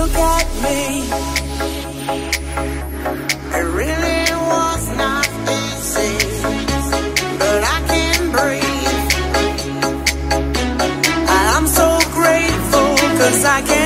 look at me. It really was not easy, but I can breathe. I'm so grateful cause I can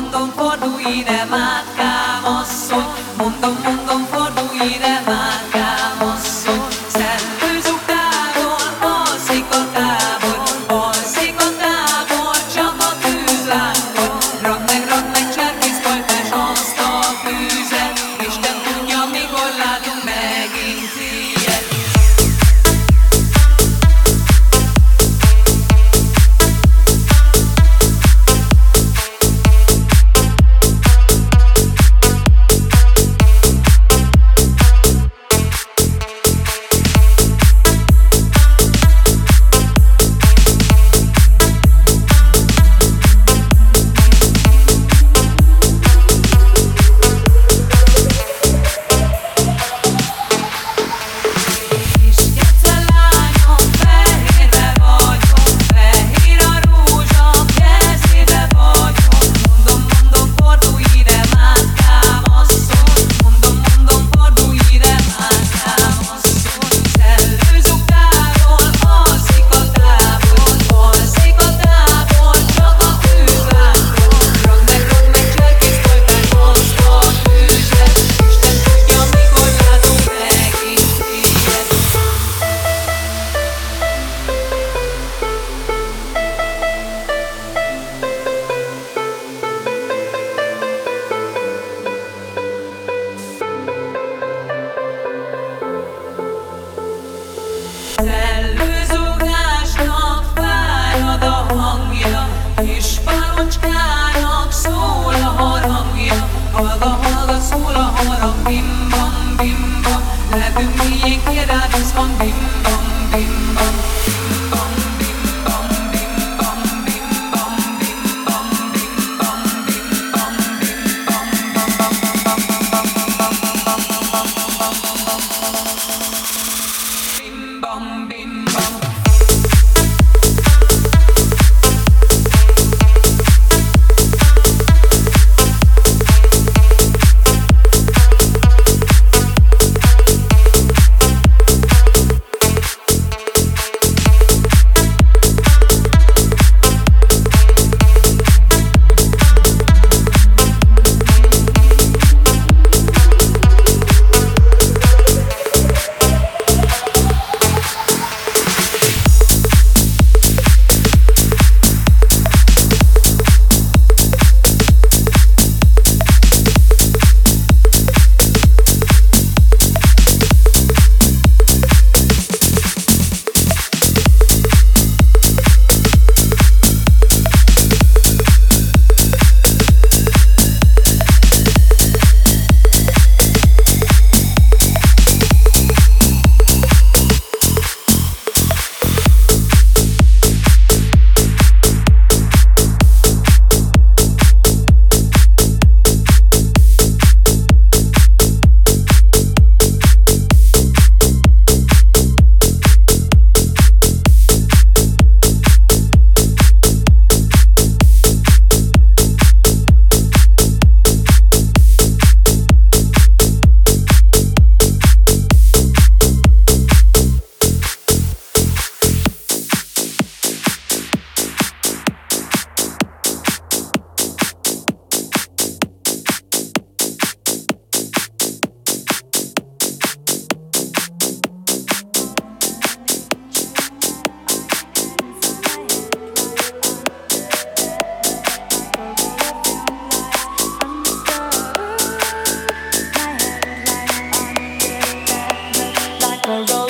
on ton po duine mat follow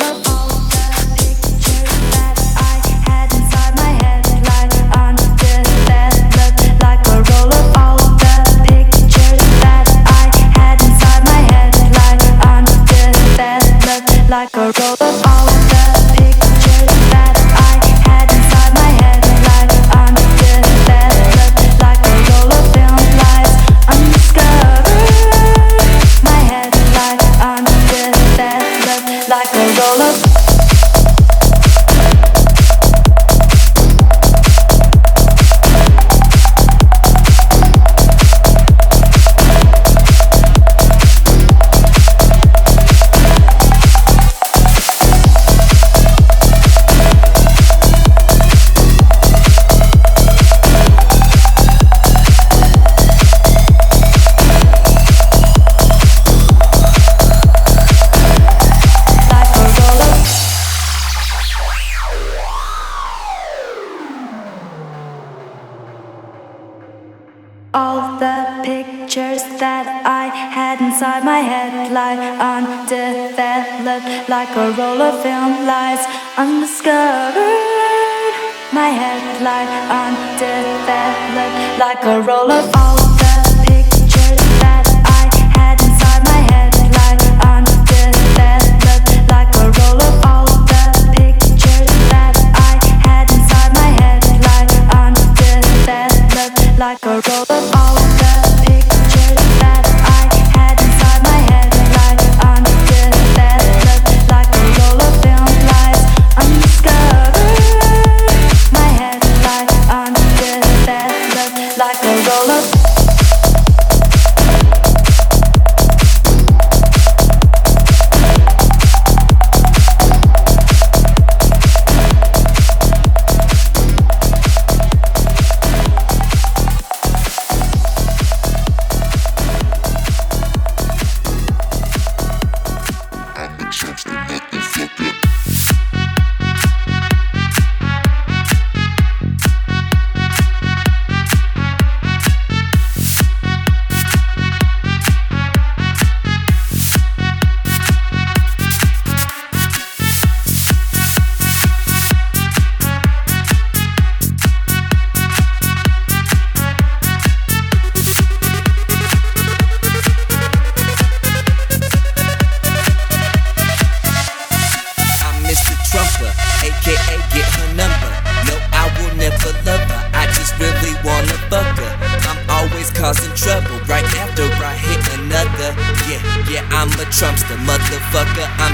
like a roller.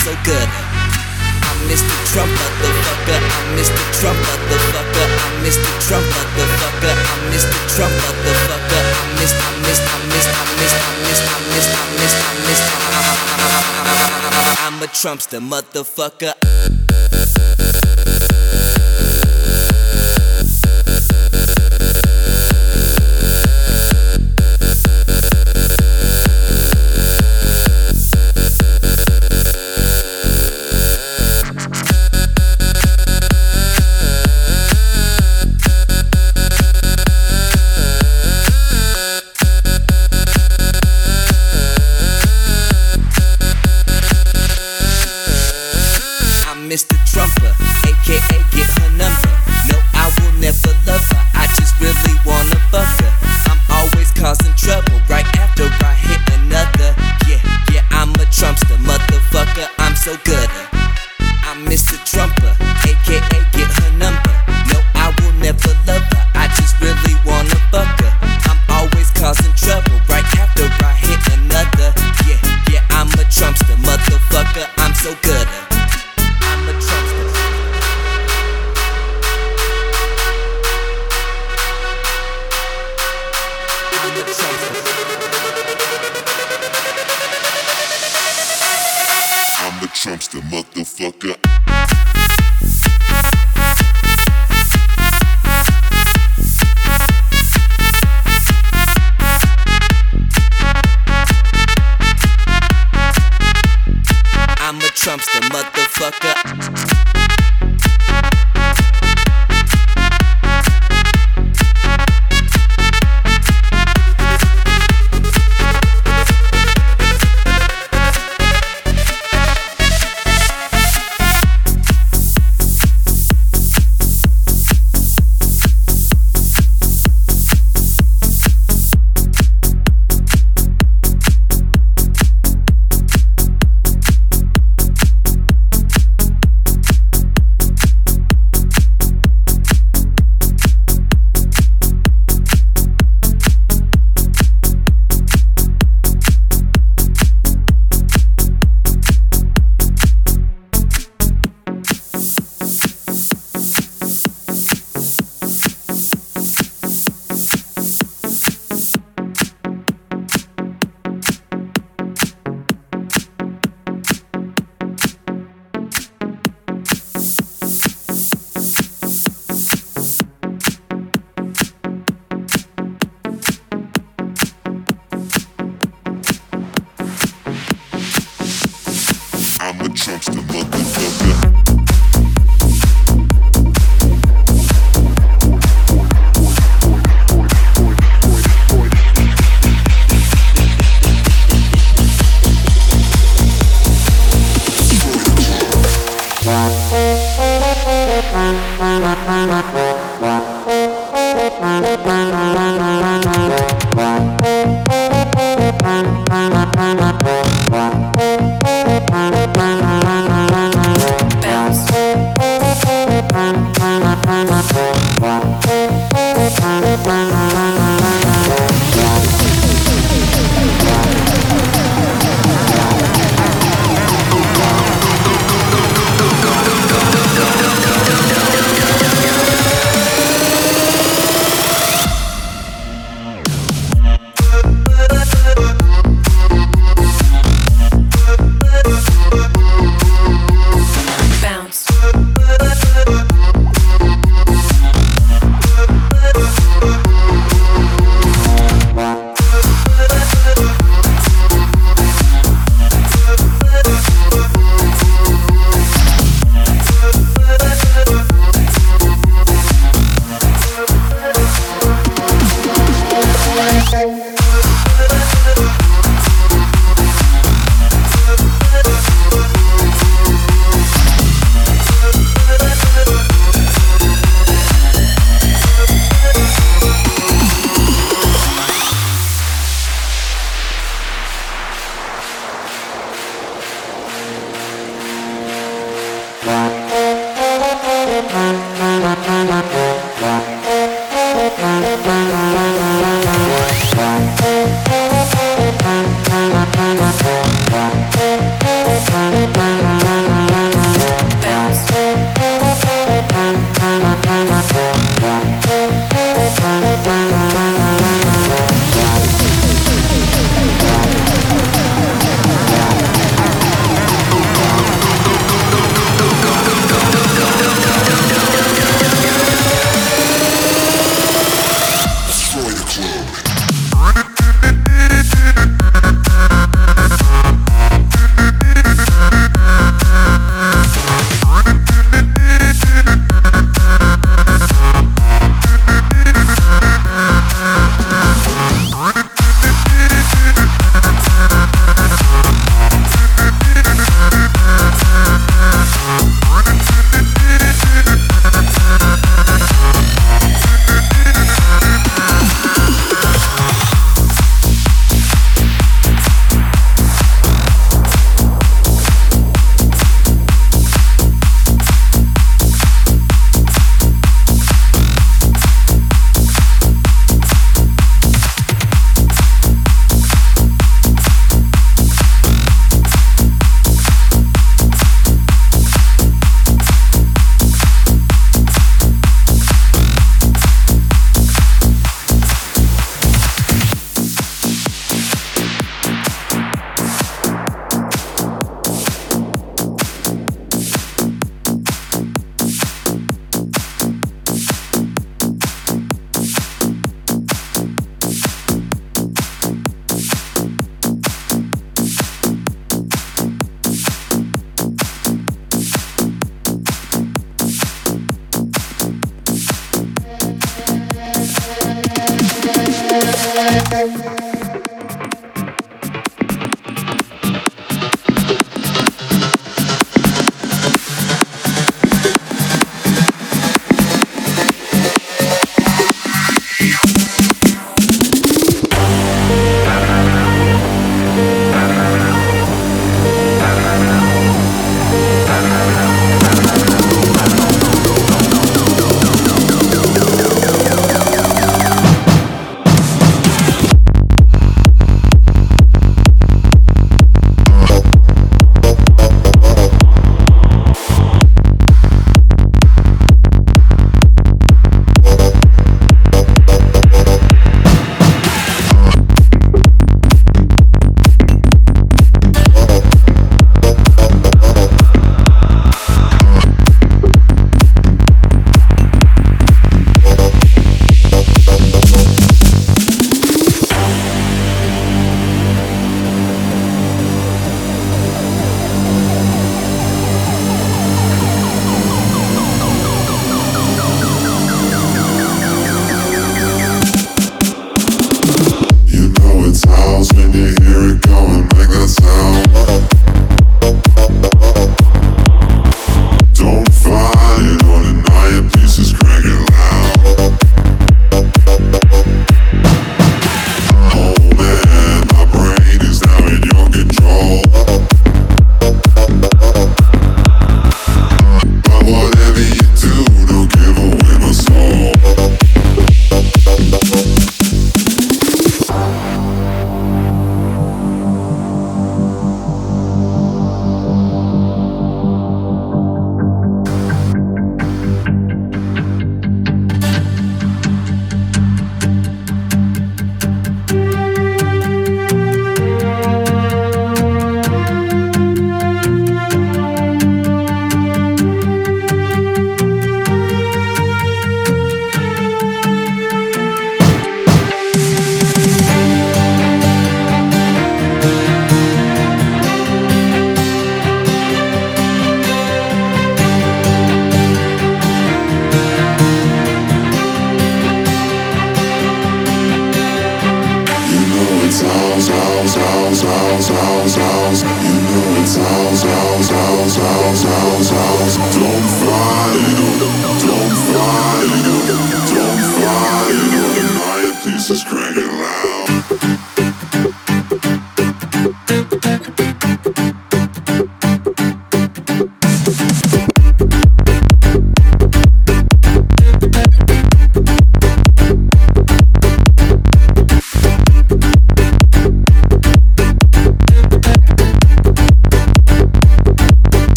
so good. I'm Mr. Trump, motherfucker. I'm Mr. Trump, motherfucker. I'm Mr. Trump, motherfucker. I'm Mr. Trump, motherfucker. I missed, I missed, I missed, I missed, I missed, I missed, I missed, I missed. I'm a Trumpsta, motherfucker. motherfucker.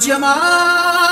Jamal